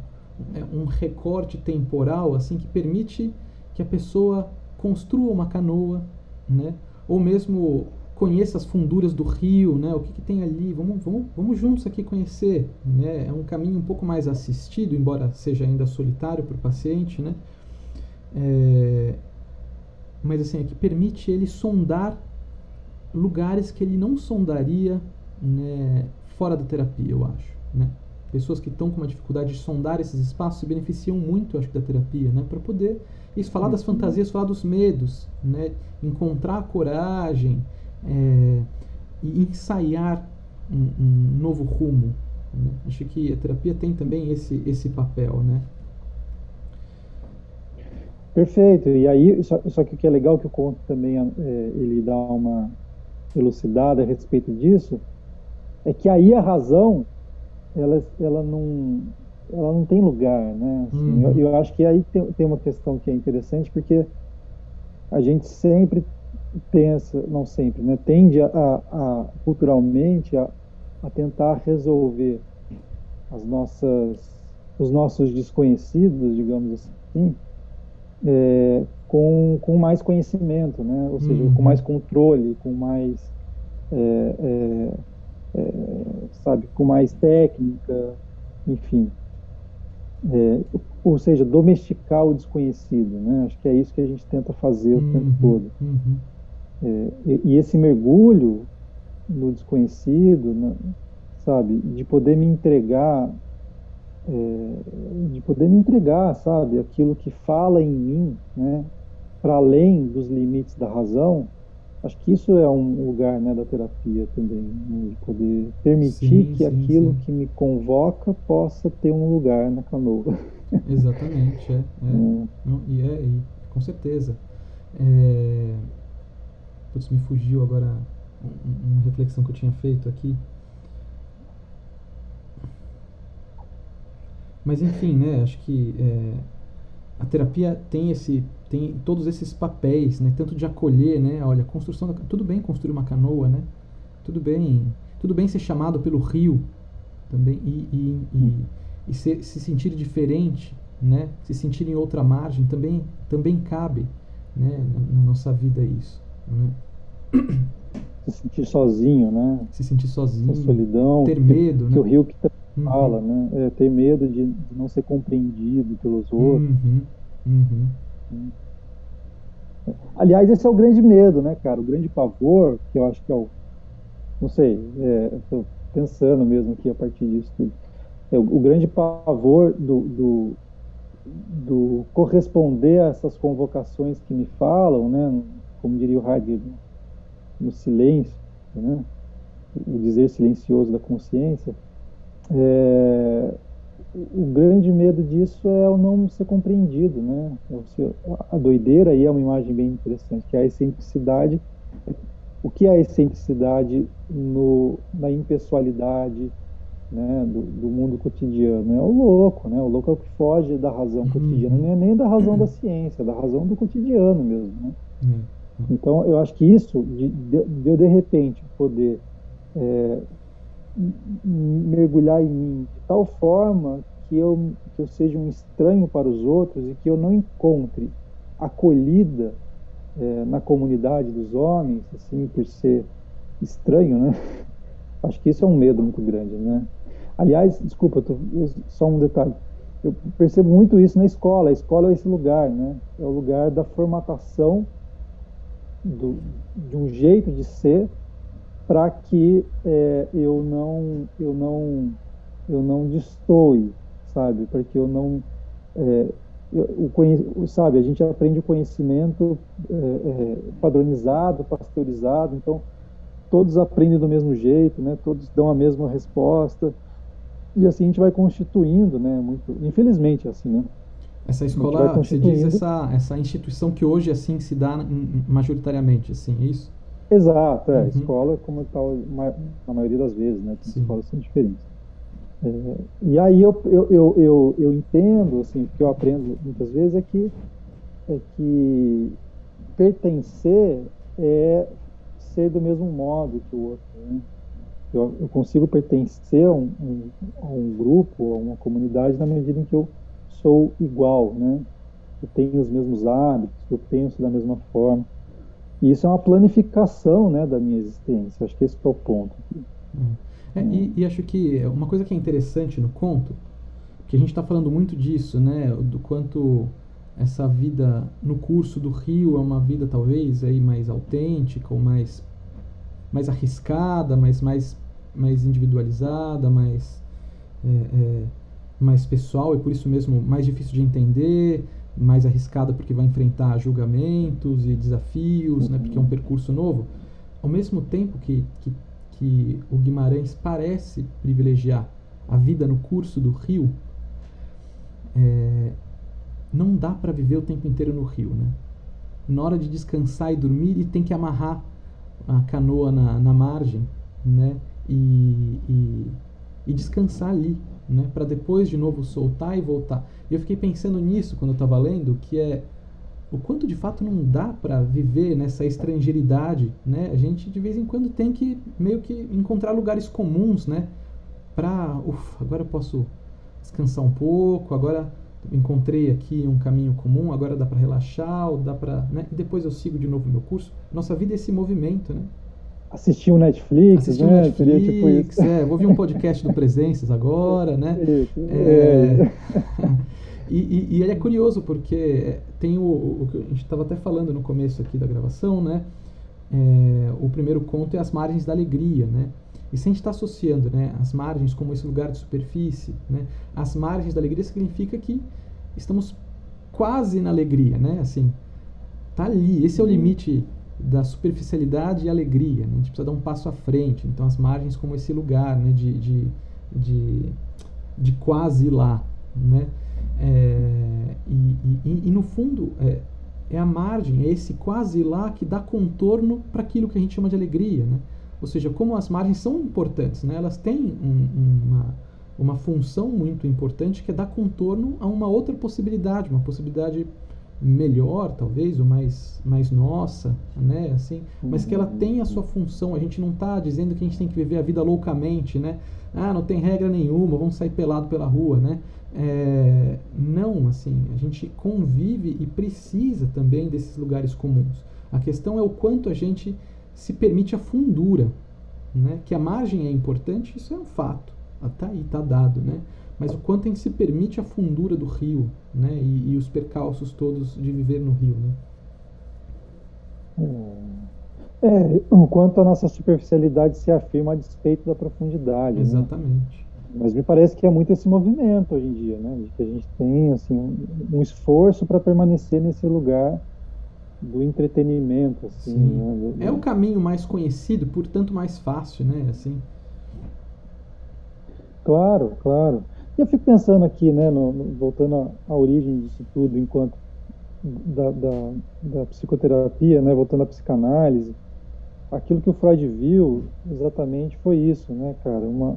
é, um recorte temporal assim que permite que a pessoa construa uma canoa, né? Ou mesmo conheça as funduras do rio, né? O que, que, tem ali? Vamos, vamos, vamos juntos aqui conhecer, né? É um caminho um pouco mais assistido, embora seja ainda solitário para o paciente, né? É, mas assim, é que permite ele sondar lugares que ele não sondaria né, fora da terapia, eu acho, né? Pessoas que estão com uma dificuldade de sondar esses espaços se beneficiam muito, acho, da terapia, né? Para poder isso, falar das fantasias, falar dos medos, né? Encontrar a coragem, é, e ensaiar um, um novo rumo. Né? Acho que a terapia tem também esse, esse papel, né? Perfeito. E aí, só, só que o que é legal que o conto também é, ele dá uma elucidada a respeito disso, é que aí a razão ela, ela não ela não tem lugar, né? Assim, uhum. eu, eu, acho que aí tem, tem uma questão que é interessante porque a gente sempre pensa, não sempre, né, tende a, a culturalmente a, a, tentar resolver as nossas, os nossos desconhecidos, digamos assim, é, com, com mais conhecimento, né, ou seja, uhum. com mais controle, com mais, é, é, é sabe, com mais técnica, enfim. É, ou seja, domesticar o desconhecido, né? Acho que é isso que a gente tenta fazer o uhum, tempo todo. Uhum. É, e, e, esse mergulho no desconhecido, né, sabe, de poder me entregar, é, de poder me entregar, sabe, aquilo que fala em mim, né, para além dos limites da razão, acho que isso é um lugar né, da terapia também, né, de poder permitir sim, que sim, aquilo sim. que me convoca possa ter um lugar na canoa. Exatamente, é. é. é. Não, e é, e, com certeza. É, Putz, me fugiu agora uma reflexão que eu tinha feito aqui. Mas enfim, né? Acho que é, a terapia tem esse tem todos esses papéis, né? Tanto de acolher, né? Olha, construção da, tudo bem construir uma canoa, né? Tudo bem, tudo bem ser chamado pelo rio também e, e, e, e ser, se sentir diferente, né? Se sentir em outra margem também também cabe, né? Na, na nossa vida isso. Né? Se sentir sozinho, né? Se sentir sozinho. A solidão. Ter medo, que, né? Que o Rio que uhum. Fala, né? É, ter medo de, de, não ser compreendido pelos outros. Uhum. Uhum. Aliás, esse é o grande medo, né, cara? O grande pavor, que eu acho que é o. Não sei, é, estou pensando mesmo aqui a partir disso tudo. É, o, o grande pavor do, do, do corresponder a essas convocações que me falam, né? Como diria o Heidegger, né? no silêncio, né? o dizer silencioso da consciência, é, o grande medo disso é o não ser compreendido, né? É a doideira aí é uma imagem bem interessante, que é a excentricidade. O que é a excentricidade no, na impessoalidade né, do, do, mundo cotidiano? É o louco, né? O louco é o que foge da razão uhum. cotidiana, não é nem da razão da ciência, é da razão do cotidiano mesmo, né? Uhum. Então, eu acho que isso, de, de eu de repente poder é, mergulhar em mim de tal forma que eu, que eu seja um estranho para os outros e que eu não encontre acolhida é, na comunidade dos homens, assim, por ser estranho, né? Acho que isso é um medo muito grande, né? Aliás, desculpa, tô, só um detalhe. Eu percebo muito isso na escola. A escola é esse lugar, né? É o lugar da formatação do, de um jeito de ser para que é, eu não eu não eu não destoie, sabe? Para que eu não é, eu, o, sabe a gente aprende o conhecimento é, é, padronizado, pasteurizado, então todos aprendem do mesmo jeito, né? Todos dão a mesma resposta e assim a gente vai constituindo, né? Muito, infelizmente, assim, né? Essa escola, você diz essa, essa instituição que hoje assim se dá majoritariamente, assim, é isso? Exato, é. Uhum. Escola, como tal, na maioria das vezes, né? As escolas são diferentes. É, e aí eu, eu, eu, eu, eu entendo, assim, o que eu aprendo muitas vezes é que, é que pertencer é ser do mesmo modo que o outro. Né? Eu, eu, consigo pertencer a um, um, a um, grupo, a uma comunidade, na medida em que eu sou igual, né? Eu tenho os mesmos hábitos, eu penso da mesma forma. E isso é uma planificação né, da minha existência. Acho que esse é o ponto. É, e, e, acho que uma coisa que é interessante no conto, que a gente está falando muito disso, né, do quanto essa vida no curso do Rio é uma vida talvez aí mais autêntica ou mais mais arriscada, mais mais mais individualizada, mais é, é, mais pessoal e por isso mesmo mais difícil de entender, mais arriscada porque vai enfrentar julgamentos e desafios, uhum. né, porque é um percurso novo. Ao mesmo tempo que, que, que o Guimarães parece privilegiar a vida no curso do rio, é, não dá para viver o tempo inteiro no rio, né? Na hora de descansar e dormir, ele tem que amarrar a canoa na, na margem, né? E, e, e descansar ali, né? Para depois de novo soltar e voltar. E eu fiquei pensando nisso quando eu estava lendo, que é o quanto de fato não dá para viver nessa estrangeiridade, né? A gente de vez em quando tem que meio que encontrar lugares comuns, né? Para, ufa, agora eu posso descansar um pouco, agora encontrei aqui um caminho comum, agora dá para relaxar, ou dá para, né? E depois eu sigo de novo meu curso. Nossa vida é esse movimento, né? Assistir um Netflix, assistir né? Um Netflix, tipo isso. É, vou ouvir um podcast do Presenças agora, né? Isso, é... e, e, e, ele é curioso porque tem o, o que a gente estava até falando no começo aqui da gravação, né? É, o primeiro conto é as margens da alegria, né? E se a gente está associando, né, as margens como esse lugar de superfície, né? As margens da alegria significa que estamos quase na alegria, né? Assim, tá ali. Esse é o uhum. limite da superficialidade e alegria. Né? A gente precisa dar um passo à frente. Então, as margens como esse lugar né? de, de, de, de quase lá. Né? É, e, e, e, no fundo, é, é, a margem, é esse quase lá que dá contorno para aquilo que a gente chama de alegria. Né? Ou seja, como as margens são importantes, né? elas têm um, uma, uma função muito importante que é dar contorno a uma outra possibilidade, uma possibilidade melhor, talvez, ou mais, mais nossa, né, assim, mas que ela uhum. tem a sua função. A gente não está dizendo que a gente tem que viver a vida loucamente, né? Ah, não tem regra nenhuma, vamos sair pelado pela rua, né? É, não, assim, a gente convive e precisa também desses lugares comuns. A questão é o quanto a gente se permite a fundura, né? Que a margem é importante, isso é um fato, está aí, está dado, né? Mas o quanto a gente se permite a fundura do rio, né? E, e os percalços todos de viver no rio, né? É, é o quanto a nossa superficialidade se afirma a despeito da profundidade. Né? Exatamente. Né? Mas me parece que é muito esse movimento hoje em dia, né? De que a gente tem assim um, um esforço para permanecer nesse lugar do entretenimento, assim. Né? É o caminho mais conhecido, portanto mais fácil, né? Assim. Claro, claro. Eu fico pensando aqui, né, no, no, voltando à, à, origem disso tudo, enquanto da, da, da, psicoterapia, né, voltando à psicanálise, aquilo que o Freud viu exatamente foi isso, né, cara, uma,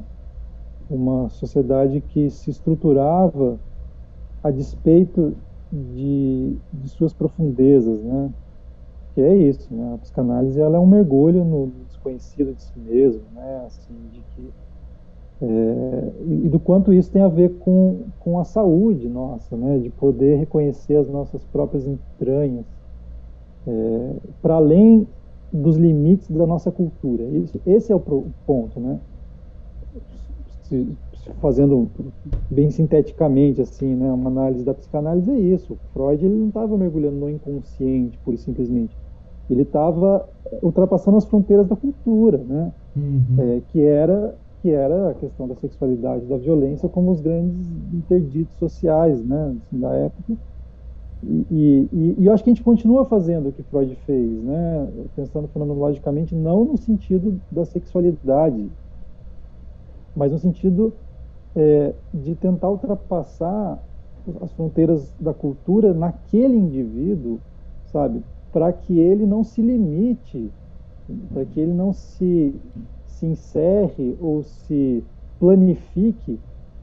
uma sociedade que se estruturava a despeito de, de suas profundezas, né, que é isso, né, a psicanálise ela é um mergulho no desconhecido de si mesmo, né, assim, de que é, e do quanto isso tem a ver com, com a saúde nossa, né? de poder reconhecer as nossas próprias entranhas, é, para além dos limites da nossa cultura. Isso, esse é o ponto. Né? Se, fazendo bem sinteticamente assim, né, uma análise da psicanálise é isso. Freud ele não estava mergulhando no inconsciente, pura e simplesmente. Ele estava ultrapassando as fronteiras da cultura, né? Uhum. É, que era que era a questão da sexualidade, da violência como os grandes interditos sociais, né, assim, da época. E, e, e, eu acho que a gente continua fazendo o que Freud fez, né, pensando fenomenologicamente, não no sentido da sexualidade, mas no sentido é, de tentar ultrapassar as fronteiras da cultura naquele indivíduo, sabe? Para que ele não se limite, para que ele não se, se encerre ou se planifique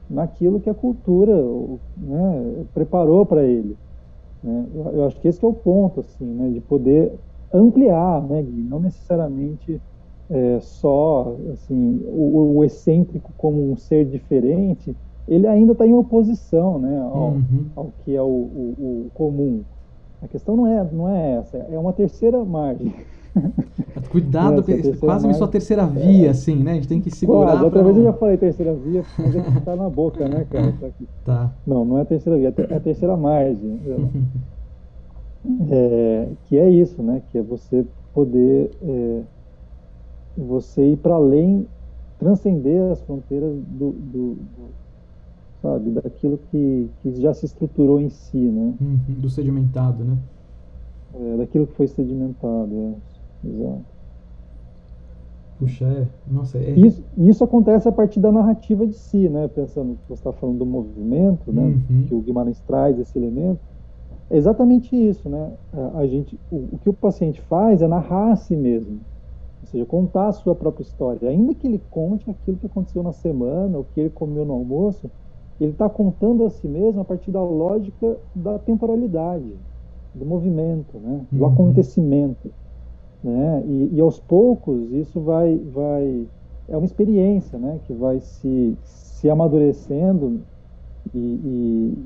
naquilo que a cultura né, preparou para ele. Né? Eu, eu, acho que esse é o ponto, assim, né, de poder ampliar, né, Gui? não necessariamente é, só assim, o, o, excêntrico como um ser diferente, ele ainda está em oposição né, ao, uhum. ao, que é o, o, o, comum. A questão não é, não é essa, é uma terceira margem. Cuidado, é quase uma sua terceira via, é, assim, né? A gente tem que segurar. Quase, outra vez eu já falei terceira via, mas é que tá na boca, né, cara? Tá, tá. Não, não é a terceira via, é a terceira margem. é, que é isso, né? Que é você poder é, você ir para além, transcender as fronteiras do, do, do, sabe, daquilo que, que já se estruturou em si, né? Uhum, do sedimentado, né? É, daquilo que foi sedimentado, é. Exato. Puxa, é. Nossa, é. Isso, isso acontece a partir da narrativa de si, né? Pensando que você está falando do movimento, né? Uhum. Que o Guimarães traz esse elemento. É exatamente isso, né? A, gente, o, o, que o paciente faz é narrar a si mesmo. Ou seja, contar a sua própria história. Ainda que ele conte aquilo que aconteceu na semana, o que ele comeu no almoço, ele está contando a si mesmo a partir da lógica da temporalidade, do movimento, né? do uhum. acontecimento. Né? E, e, aos poucos isso vai, vai é uma experiência né? que vai se, se amadurecendo e, e,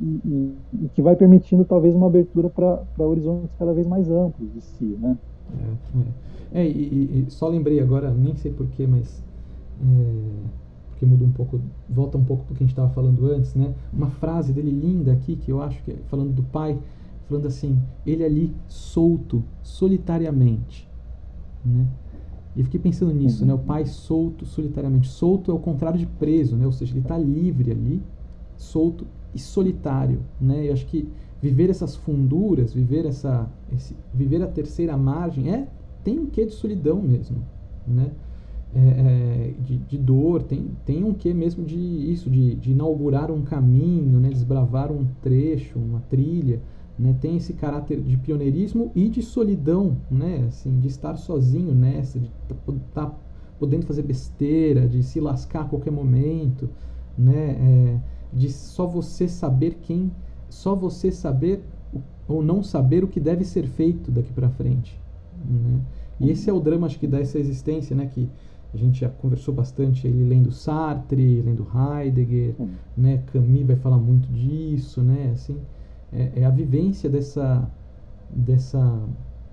e, que vai permitindo talvez uma abertura para horizontes cada vez mais amplos de si. Né? É, é. é e, só lembrei agora, nem sei porquê, mas é, porque muda um pouco, volta um pouco para o que a gente estava falando antes, né? Uma frase dele linda aqui que eu acho que é falando do pai falando assim, ele ali solto, solitariamente, né? E fiquei pensando nisso, né? O pai solto, solitariamente. Solto é o contrário de preso, né? Ou seja, ele está livre ali, solto e solitário, né? Eu acho que viver essas funduras, viver essa, esse, viver a terceira margem é tem um quê de solidão mesmo, né? É, é, de, de, dor, tem, tem um quê mesmo de isso, de, de inaugurar um caminho, né? desbravar um trecho, uma trilha né, tem esse caráter de pioneirismo e de solidão, né, assim, de estar sozinho nessa, de estar tá podendo fazer besteira, de se lascar a qualquer momento, né, é, de só você saber quem, só você saber ou não saber o que deve ser feito daqui para frente, né? E esse é o drama, acho que dá essa existência, né, que a gente já conversou bastante ele lendo Sartre, lendo Heidegger, hum. né, Camus vai falar muito disso, né, assim, é, é a vivência dessa, dessa,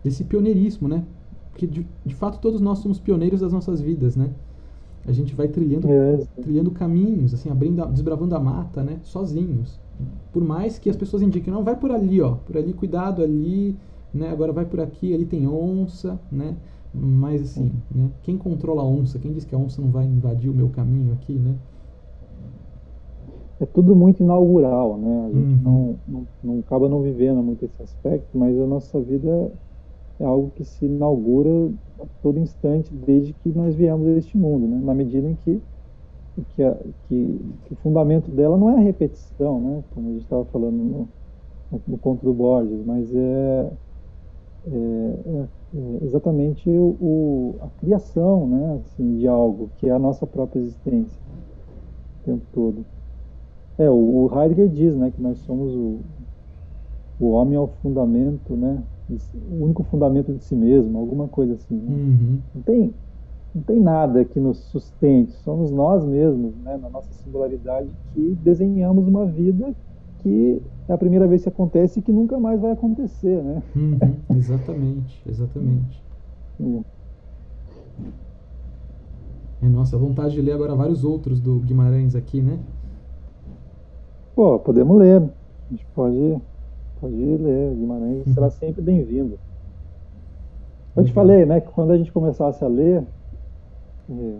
desse pioneirismo, né? Porque de, de fato todos nós somos pioneiros das nossas vidas, né? A gente vai trilhando, trilhando caminhos, assim, abrindo, desbravando a mata, né? Sozinhos. Por mais que as pessoas indiquem, não, vai por ali, ó, por ali, cuidado ali, né? Agora vai por aqui, ali tem onça, né? Mas assim, né? Quem controla a onça? Quem diz que a onça não vai invadir o meu caminho aqui, né? é tudo muito inaugural, né? A gente uhum. não, acaba não vivendo muito esse aspecto, mas a nossa vida é algo que se inaugura a todo instante desde que nós viemos a este mundo, né? Na medida em que que, a, que, que o fundamento dela não é a repetição, né? Como a gente estava falando no, no, conto do Borges, mas é, é, é, é exatamente o, o, a criação, né? Assim, de algo que é a nossa própria existência o tempo todo. É, o, Heidegger diz, né, que nós somos o, o homem é o fundamento, né, o único fundamento de si mesmo, alguma coisa assim. Né? Uhum. Não tem não tem nada que nos sustente, somos nós mesmos, né, na nossa singularidade, que desenhamos uma vida que é a primeira vez que acontece e que nunca mais vai acontecer, né? Uhum, exatamente, exatamente. É. é nossa vontade de ler agora vários outros do Guimarães aqui, né? Pô, podemos ler. A gente pode, pode ler. Guimarães uhum. será sempre bem-vindo. Eu te falei, né, que quando a gente começasse a ler, é,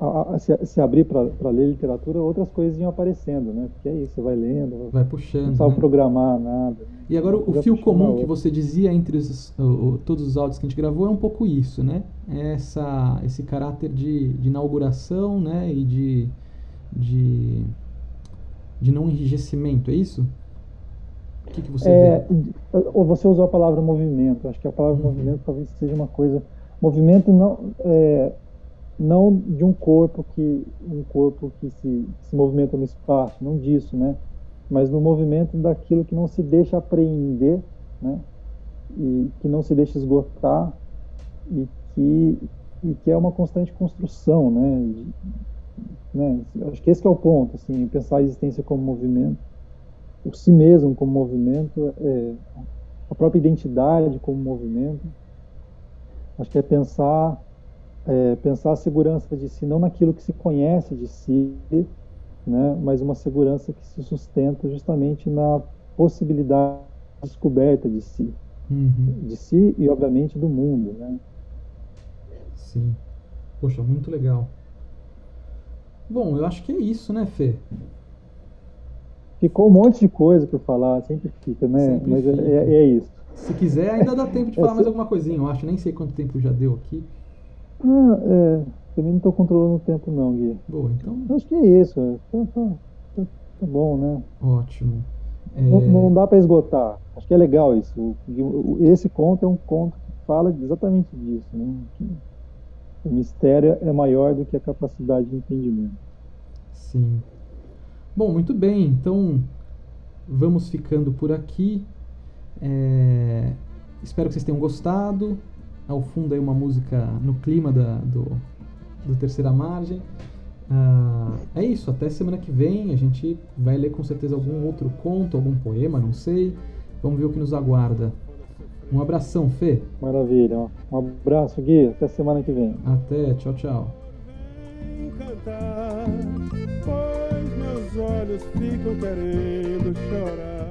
a, a, se, se, abrir para ler literatura, outras coisas iam aparecendo, né? Porque é isso, você vai lendo, vai puxando. Não precisava né? programar nada. E agora o fio comum que você dizia entre os, o, todos os áudios que a gente gravou é um pouco isso, né? Essa, esse caráter de, de inauguração, né? E de de, de não enrijecimento, é isso? O que, que você é, vê? Você usou a palavra movimento. Acho que a palavra uhum. movimento talvez seja uma coisa. Movimento não, é, não de um corpo que um corpo que se, se movimenta no espaço, não disso, né? Mas no movimento daquilo que não se deixa apreender, né? E que não se deixa esgotar e que e que é uma constante construção, né? Né? Acho que esse que é o ponto, assim, pensar a existência como movimento, o si mesmo como movimento, é, a própria identidade como movimento. Acho que é pensar é, pensar a segurança de si não naquilo que se conhece de si, né? Mas uma segurança que se sustenta justamente na possibilidade de descoberta de si, uhum. de si e obviamente do mundo, né? Sim. Poxa, muito legal. Bom, eu acho que é isso, né, Fê? Ficou um monte de coisa para falar, sempre fica, né? Sempre Mas fica. É, é, isso. Se quiser, ainda dá tempo de falar mais alguma coisinha, eu acho. Nem sei quanto tempo já deu aqui. Ah, é, também não estou controlando o tempo, não, Gui. Boa, então. Acho que é isso. É, tá, tá, tá, tá bom, né? Ótimo. É... Não, não, dá para esgotar. Acho que é legal isso. Esse conto é um conto que fala exatamente disso. Né? O mistério é maior do que a capacidade de entendimento. Sim. Bom, muito bem. Então, vamos ficando por aqui. É... Espero que vocês tenham gostado. Ao fundo aí uma música no clima da, do, do Terceira Margem. Ah, é isso, até semana que vem a gente vai ler com certeza algum outro conto, algum poema, não sei. Vamos ver o que nos aguarda. Um abração, Fê. Maravilha. Um abraço, Gui. Até semana que vem. Até. Tchau, tchau. Olhos ficam querendo chorar.